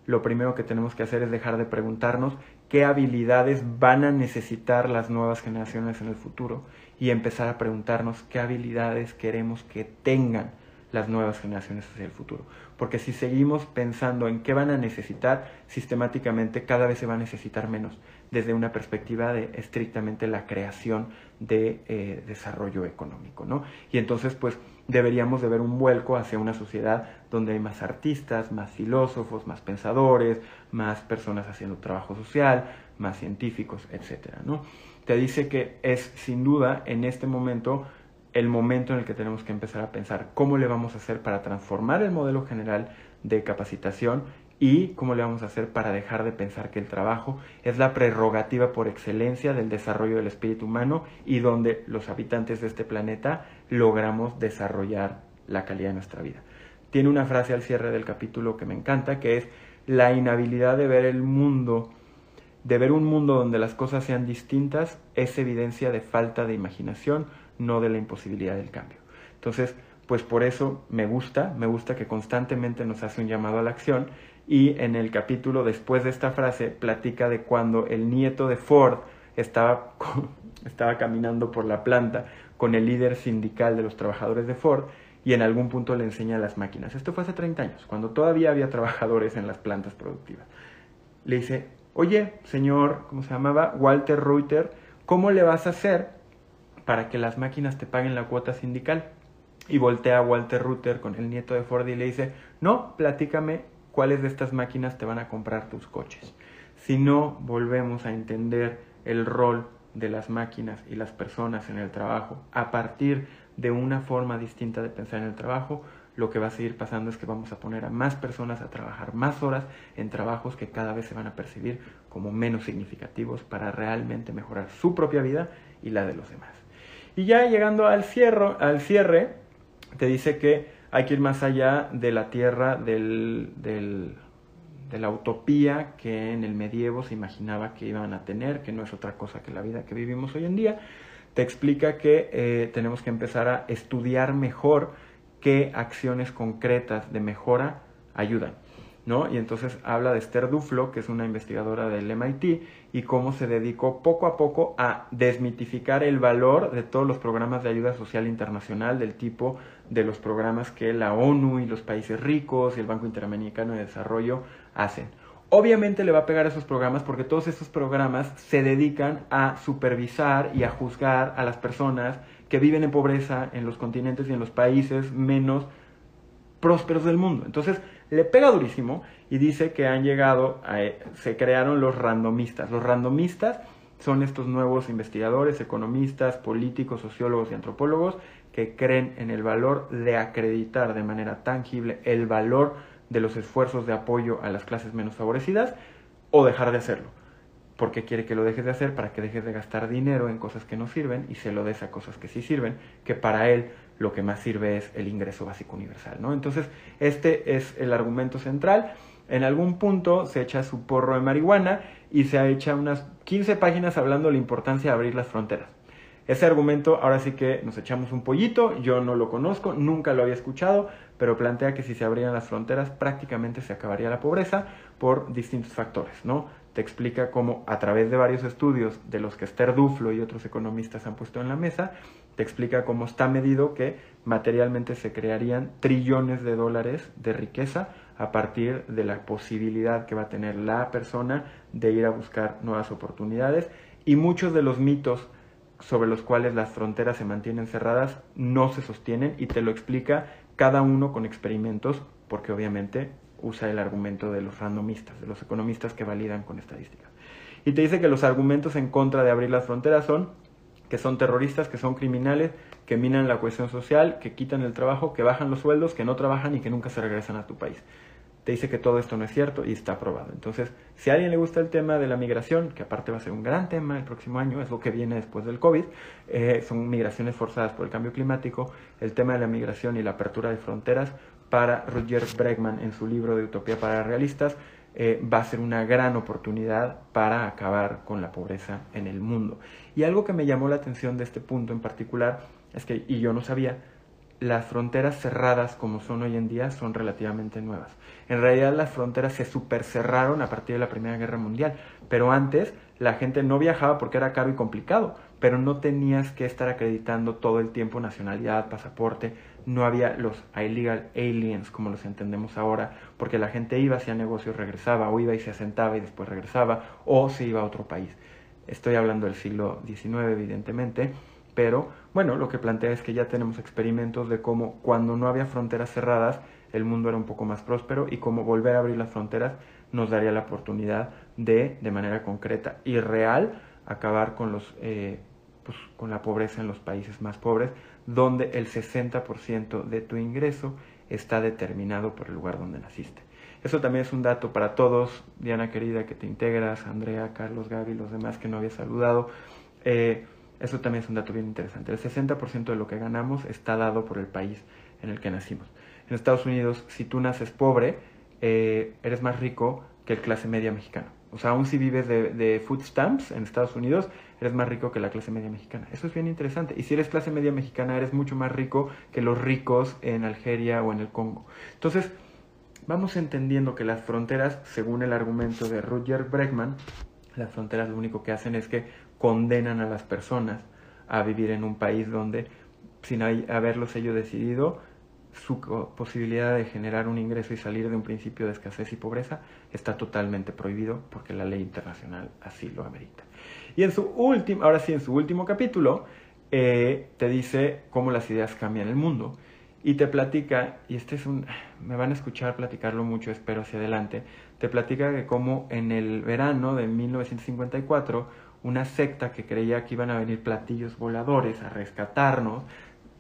lo primero que tenemos que hacer es dejar de preguntarnos qué habilidades van a necesitar las nuevas generaciones en el futuro y empezar a preguntarnos qué habilidades queremos que tengan las nuevas generaciones hacia el futuro. Porque si seguimos pensando en qué van a necesitar, sistemáticamente cada vez se va a necesitar menos, desde una perspectiva de estrictamente la creación de eh, desarrollo económico. ¿no? Y entonces, pues, deberíamos de ver un vuelco hacia una sociedad donde hay más artistas, más filósofos, más pensadores, más personas haciendo trabajo social, más científicos, etc. ¿no? Te dice que es sin duda en este momento el momento en el que tenemos que empezar a pensar cómo le vamos a hacer para transformar el modelo general de capacitación y cómo le vamos a hacer para dejar de pensar que el trabajo es la prerrogativa por excelencia del desarrollo del espíritu humano y donde los habitantes de este planeta logramos desarrollar la calidad de nuestra vida. Tiene una frase al cierre del capítulo que me encanta, que es la inhabilidad de ver el mundo de ver un mundo donde las cosas sean distintas es evidencia de falta de imaginación, no de la imposibilidad del cambio. Entonces, pues por eso me gusta, me gusta que constantemente nos hace un llamado a la acción y en el capítulo después de esta frase platica de cuando el nieto de Ford estaba, <laughs> estaba caminando por la planta con el líder sindical de los trabajadores de Ford y en algún punto le enseña las máquinas. Esto fue hace 30 años, cuando todavía había trabajadores en las plantas productivas. Le dice, oye, señor, ¿cómo se llamaba? Walter Reuter, ¿cómo le vas a hacer para que las máquinas te paguen la cuota sindical? Y voltea Walter Reuter con el nieto de Ford y le dice, no, platícame cuáles de estas máquinas te van a comprar tus coches. Si no volvemos a entender el rol de las máquinas y las personas en el trabajo a partir de una forma distinta de pensar en el trabajo, lo que va a seguir pasando es que vamos a poner a más personas a trabajar más horas en trabajos que cada vez se van a percibir como menos significativos para realmente mejorar su propia vida y la de los demás. Y ya llegando al cierre, al cierre te dice que hay que ir más allá de la tierra de la utopía que en el medievo se imaginaba que iban a tener, que no es otra cosa que la vida que vivimos hoy en día. Te explica que eh, tenemos que empezar a estudiar mejor qué acciones concretas de mejora ayudan. ¿no? Y entonces habla de Esther Duflo, que es una investigadora del MIT, y cómo se dedicó poco a poco a desmitificar el valor de todos los programas de ayuda social internacional del tipo de los programas que la ONU y los países ricos y el Banco Interamericano de Desarrollo hacen. Obviamente le va a pegar a esos programas porque todos esos programas se dedican a supervisar y a juzgar a las personas que viven en pobreza en los continentes y en los países menos prósperos del mundo. Entonces, le pega durísimo y dice que han llegado, a, se crearon los randomistas. Los randomistas son estos nuevos investigadores, economistas, políticos, sociólogos y antropólogos que creen en el valor de acreditar de manera tangible el valor de los esfuerzos de apoyo a las clases menos favorecidas o dejar de hacerlo porque quiere que lo dejes de hacer para que dejes de gastar dinero en cosas que no sirven y se lo des a cosas que sí sirven, que para él lo que más sirve es el ingreso básico universal, ¿no? Entonces, este es el argumento central. En algún punto se echa su porro de marihuana y se ha hecho unas 15 páginas hablando de la importancia de abrir las fronteras. Ese argumento, ahora sí que nos echamos un pollito, yo no lo conozco, nunca lo había escuchado, pero plantea que si se abrieran las fronteras prácticamente se acabaría la pobreza por distintos factores, ¿no? Te explica cómo a través de varios estudios de los que Esther Duflo y otros economistas han puesto en la mesa, te explica cómo está medido que materialmente se crearían trillones de dólares de riqueza a partir de la posibilidad que va a tener la persona de ir a buscar nuevas oportunidades. Y muchos de los mitos sobre los cuales las fronteras se mantienen cerradas no se sostienen y te lo explica cada uno con experimentos porque obviamente usa el argumento de los randomistas, de los economistas que validan con estadísticas. Y te dice que los argumentos en contra de abrir las fronteras son que son terroristas, que son criminales, que minan la cohesión social, que quitan el trabajo, que bajan los sueldos, que no trabajan y que nunca se regresan a tu país. Te dice que todo esto no es cierto y está aprobado. Entonces, si a alguien le gusta el tema de la migración, que aparte va a ser un gran tema el próximo año, es lo que viene después del COVID, eh, son migraciones forzadas por el cambio climático, el tema de la migración y la apertura de fronteras, para Roger Bregman en su libro de Utopía para Realistas, eh, va a ser una gran oportunidad para acabar con la pobreza en el mundo. Y algo que me llamó la atención de este punto en particular es que, y yo no sabía, las fronteras cerradas como son hoy en día son relativamente nuevas. En realidad las fronteras se supercerraron a partir de la Primera Guerra Mundial, pero antes la gente no viajaba porque era caro y complicado, pero no tenías que estar acreditando todo el tiempo nacionalidad, pasaporte, no había los illegal aliens como los entendemos ahora, porque la gente iba, hacía negocios, regresaba, o iba y se asentaba y después regresaba, o se iba a otro país. Estoy hablando del siglo XIX, evidentemente, pero bueno, lo que plantea es que ya tenemos experimentos de cómo cuando no había fronteras cerradas, el mundo era un poco más próspero y cómo volver a abrir las fronteras nos daría la oportunidad de, de manera concreta y real, acabar con, los, eh, pues, con la pobreza en los países más pobres, donde el 60% de tu ingreso está determinado por el lugar donde naciste. Eso también es un dato para todos, Diana querida, que te integras, Andrea, Carlos, Gaby, los demás que no había saludado. Eh, eso también es un dato bien interesante. El 60% de lo que ganamos está dado por el país en el que nacimos. En Estados Unidos, si tú naces pobre, eh, eres más rico que el clase media mexicano. O sea, aún si vives de, de food stamps en Estados Unidos, eres más rico que la clase media mexicana. Eso es bien interesante. Y si eres clase media mexicana, eres mucho más rico que los ricos en Algeria o en el Congo. Entonces, vamos entendiendo que las fronteras, según el argumento de Roger Bregman, las fronteras lo único que hacen es que condenan a las personas a vivir en un país donde, sin haberlos ellos decidido, su posibilidad de generar un ingreso y salir de un principio de escasez y pobreza está totalmente prohibido porque la ley internacional así lo amerita. Y en su último, ahora sí, en su último capítulo, eh, te dice cómo las ideas cambian el mundo. Y te platica, y este es un, me van a escuchar platicarlo mucho, espero hacia adelante, te platica que como en el verano de 1954, una secta que creía que iban a venir platillos voladores a rescatarnos,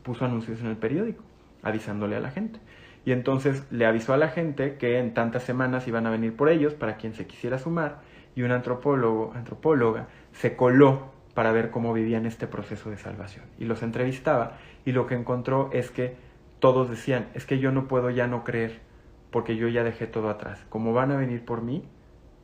puso anuncios en el periódico, avisándole a la gente. Y entonces le avisó a la gente que en tantas semanas iban a venir por ellos para quien se quisiera sumar, y un antropólogo, antropóloga se coló para ver cómo vivían este proceso de salvación. Y los entrevistaba y lo que encontró es que todos decían, es que yo no puedo ya no creer porque yo ya dejé todo atrás. Como van a venir por mí,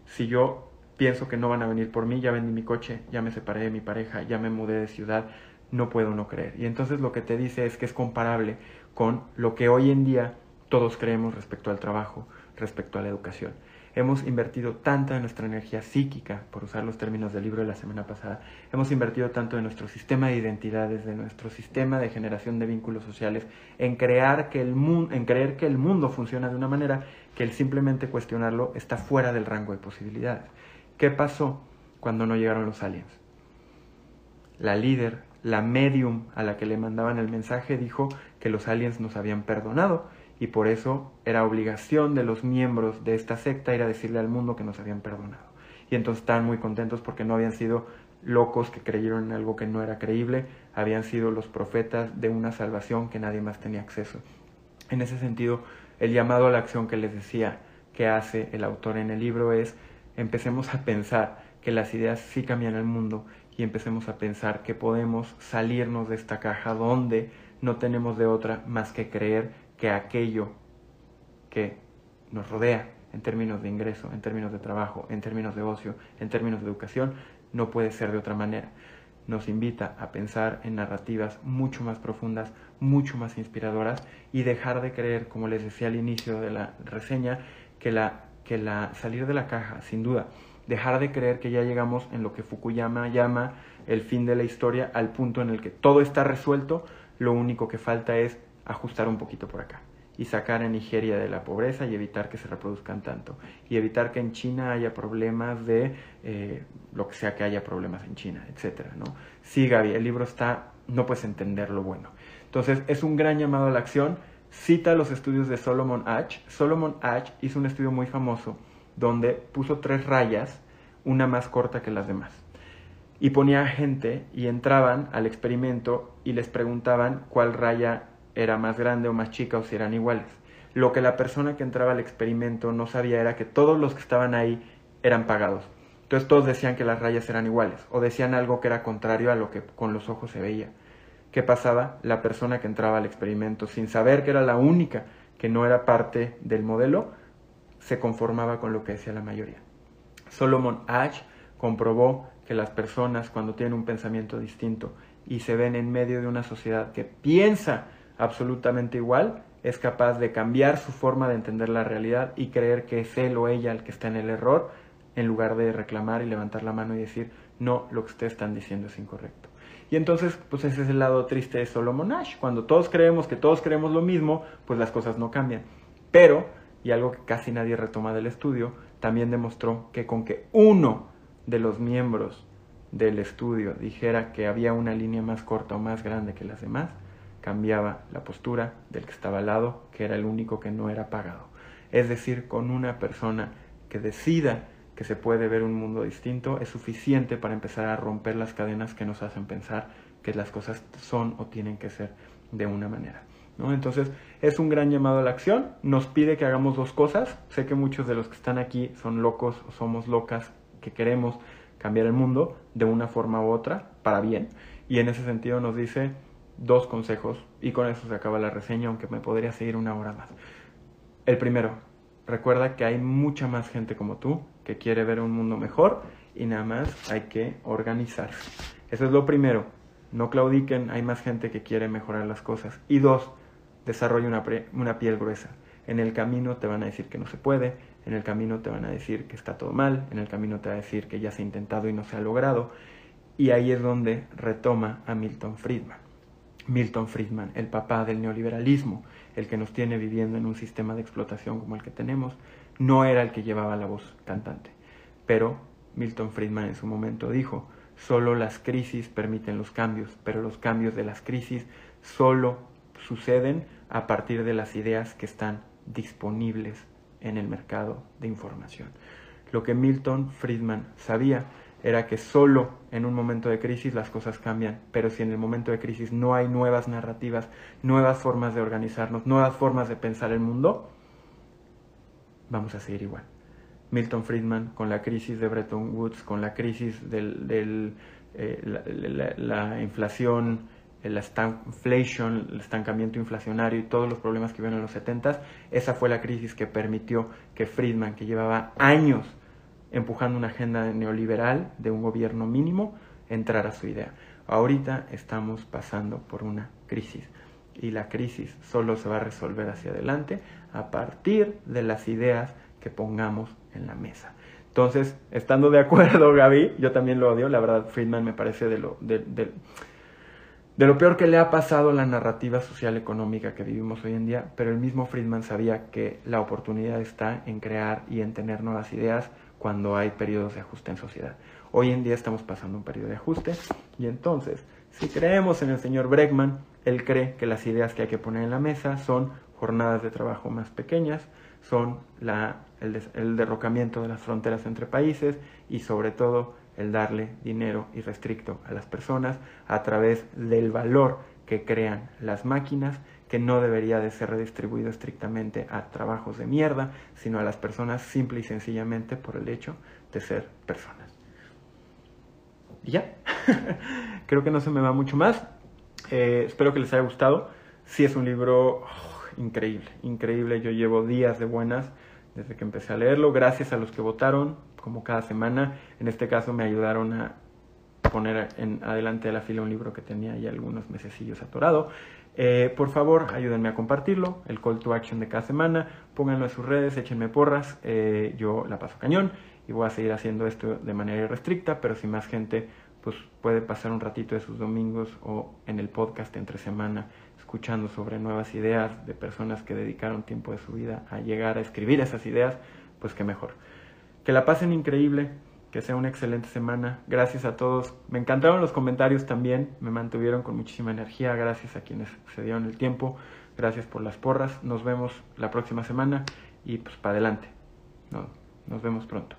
si yo pienso que no van a venir por mí, ya vendí mi coche, ya me separé de mi pareja, ya me mudé de ciudad, no puedo no creer. Y entonces lo que te dice es que es comparable con lo que hoy en día todos creemos respecto al trabajo, respecto a la educación. Hemos invertido tanta de nuestra energía psíquica, por usar los términos del libro de la semana pasada, hemos invertido tanto en nuestro sistema de identidades, de nuestro sistema de generación de vínculos sociales, en, crear que el en creer que el mundo funciona de una manera que el simplemente cuestionarlo está fuera del rango de posibilidades. ¿Qué pasó cuando no llegaron los aliens? La líder, la medium a la que le mandaban el mensaje dijo que los aliens nos habían perdonado y por eso era obligación de los miembros de esta secta ir a decirle al mundo que nos habían perdonado. Y entonces estaban muy contentos porque no habían sido locos que creyeron en algo que no era creíble, habían sido los profetas de una salvación que nadie más tenía acceso. En ese sentido, el llamado a la acción que les decía que hace el autor en el libro es empecemos a pensar que las ideas sí cambian el mundo y empecemos a pensar que podemos salirnos de esta caja donde no tenemos de otra más que creer que aquello que nos rodea en términos de ingreso, en términos de trabajo, en términos de ocio, en términos de educación, no puede ser de otra manera. Nos invita a pensar en narrativas mucho más profundas, mucho más inspiradoras y dejar de creer, como les decía al inicio de la reseña, que la, que la salir de la caja, sin duda, dejar de creer que ya llegamos en lo que Fukuyama llama el fin de la historia, al punto en el que todo está resuelto, lo único que falta es ajustar un poquito por acá y sacar a Nigeria de la pobreza y evitar que se reproduzcan tanto y evitar que en China haya problemas de eh, lo que sea que haya problemas en China, etcétera, ¿no? Sí, Gaby, el libro está, no puedes entender lo bueno. Entonces, es un gran llamado a la acción. Cita los estudios de Solomon Ash. Solomon Ash hizo un estudio muy famoso donde puso tres rayas, una más corta que las demás. y ponía gente y entraban al experimento y les preguntaban cuál raya era más grande o más chica o si eran iguales. Lo que la persona que entraba al experimento no sabía era que todos los que estaban ahí eran pagados. Entonces todos decían que las rayas eran iguales o decían algo que era contrario a lo que con los ojos se veía. ¿Qué pasaba? La persona que entraba al experimento sin saber que era la única que no era parte del modelo, se conformaba con lo que decía la mayoría. Solomon Ash comprobó que las personas cuando tienen un pensamiento distinto y se ven en medio de una sociedad que piensa absolutamente igual, es capaz de cambiar su forma de entender la realidad y creer que es él o ella el que está en el error, en lugar de reclamar y levantar la mano y decir, no, lo que ustedes están diciendo es incorrecto. Y entonces, pues ese es el lado triste de Solomon Ash. Cuando todos creemos que todos creemos lo mismo, pues las cosas no cambian. Pero, y algo que casi nadie retoma del estudio, también demostró que con que uno de los miembros del estudio dijera que había una línea más corta o más grande que las demás, cambiaba la postura del que estaba al lado, que era el único que no era pagado. Es decir, con una persona que decida que se puede ver un mundo distinto es suficiente para empezar a romper las cadenas que nos hacen pensar que las cosas son o tienen que ser de una manera. ¿no? Entonces es un gran llamado a la acción, nos pide que hagamos dos cosas, sé que muchos de los que están aquí son locos somos locas que queremos cambiar el mundo de una forma u otra para bien y en ese sentido nos dice dos consejos y con eso se acaba la reseña, aunque me podría seguir una hora más. El primero, recuerda que hay mucha más gente como tú que quiere ver un mundo mejor y nada más hay que organizarse. Eso es lo primero. No claudiquen, hay más gente que quiere mejorar las cosas. Y dos, desarrolla una, una piel gruesa. En el camino te van a decir que no se puede, en el camino te van a decir que está todo mal, en el camino te va a decir que ya se ha intentado y no se ha logrado. Y ahí es donde retoma a Milton Friedman. Milton Friedman, el papá del neoliberalismo, el que nos tiene viviendo en un sistema de explotación como el que tenemos, no era el que llevaba la voz cantante. Pero Milton Friedman en su momento dijo, solo las crisis permiten los cambios, pero los cambios de las crisis solo suceden a partir de las ideas que están disponibles en el mercado de información. Lo que Milton Friedman sabía era que solo en un momento de crisis las cosas cambian, pero si en el momento de crisis no hay nuevas narrativas, nuevas formas de organizarnos, nuevas formas de pensar el mundo, vamos a seguir igual. Milton Friedman con la crisis de Bretton Woods, con la crisis del, eh, la, inflación, el inflation, el estancamiento inflacionario y todos los problemas que vieron en los 70, esa fue la crisis que permitió que Friedman, que llevaba años empujando una agenda neoliberal de un gobierno mínimo, entrar a su idea. Ahorita estamos pasando por una crisis y la crisis solo se va a resolver hacia adelante a partir de las ideas que pongamos en la mesa. Entonces, estando de acuerdo, <laughs> Gaby, yo también lo odio, la verdad, Friedman me parece de lo, de, lo peor que le ha pasado la narrativa social económica que vivimos hoy en día, pero el mismo Friedman sabía que la oportunidad está en crear y en tener nuevas ideas cuando hay periodos de ajuste en sociedad. Hoy en día estamos pasando un periodo de ajuste y entonces, si creemos en el señor Bregman, él cree que las ideas que hay que poner en la mesa son jornadas de trabajo más pequeñas, son el derrocamiento de las fronteras entre países y sobre todo el darle dinero irrestricto a las personas a través del valor que crean las máquinas que no debería de ser redistribuido estrictamente a trabajos de mierda, sino a las personas simple y sencillamente por el hecho de ser personas. Y ya, <laughs> creo que no se me va mucho más. Eh, espero que les haya gustado. Sí es un libro oh, increíble, increíble. Yo llevo días de buenas desde que empecé a leerlo. Gracias a los que votaron, como cada semana. En este caso me ayudaron a poner en adelante de la fila un libro que tenía ya algunos mesecillos atorado. Eh, por favor, ayúdenme a compartirlo, el call to action de cada semana, pónganlo en sus redes, échenme porras, eh, yo la paso cañón y voy a seguir haciendo esto de manera irrestricta, pero si más gente pues puede pasar un ratito de sus domingos o en el podcast entre semana escuchando sobre nuevas ideas de personas que dedicaron tiempo de su vida a llegar a escribir esas ideas, pues qué mejor. Que la pasen increíble, que sea una excelente semana. Gracias a todos. Me encantaron los comentarios también. Me mantuvieron con muchísima energía. Gracias a quienes se dieron el tiempo. Gracias por las porras. Nos vemos la próxima semana y pues para adelante. nos vemos pronto.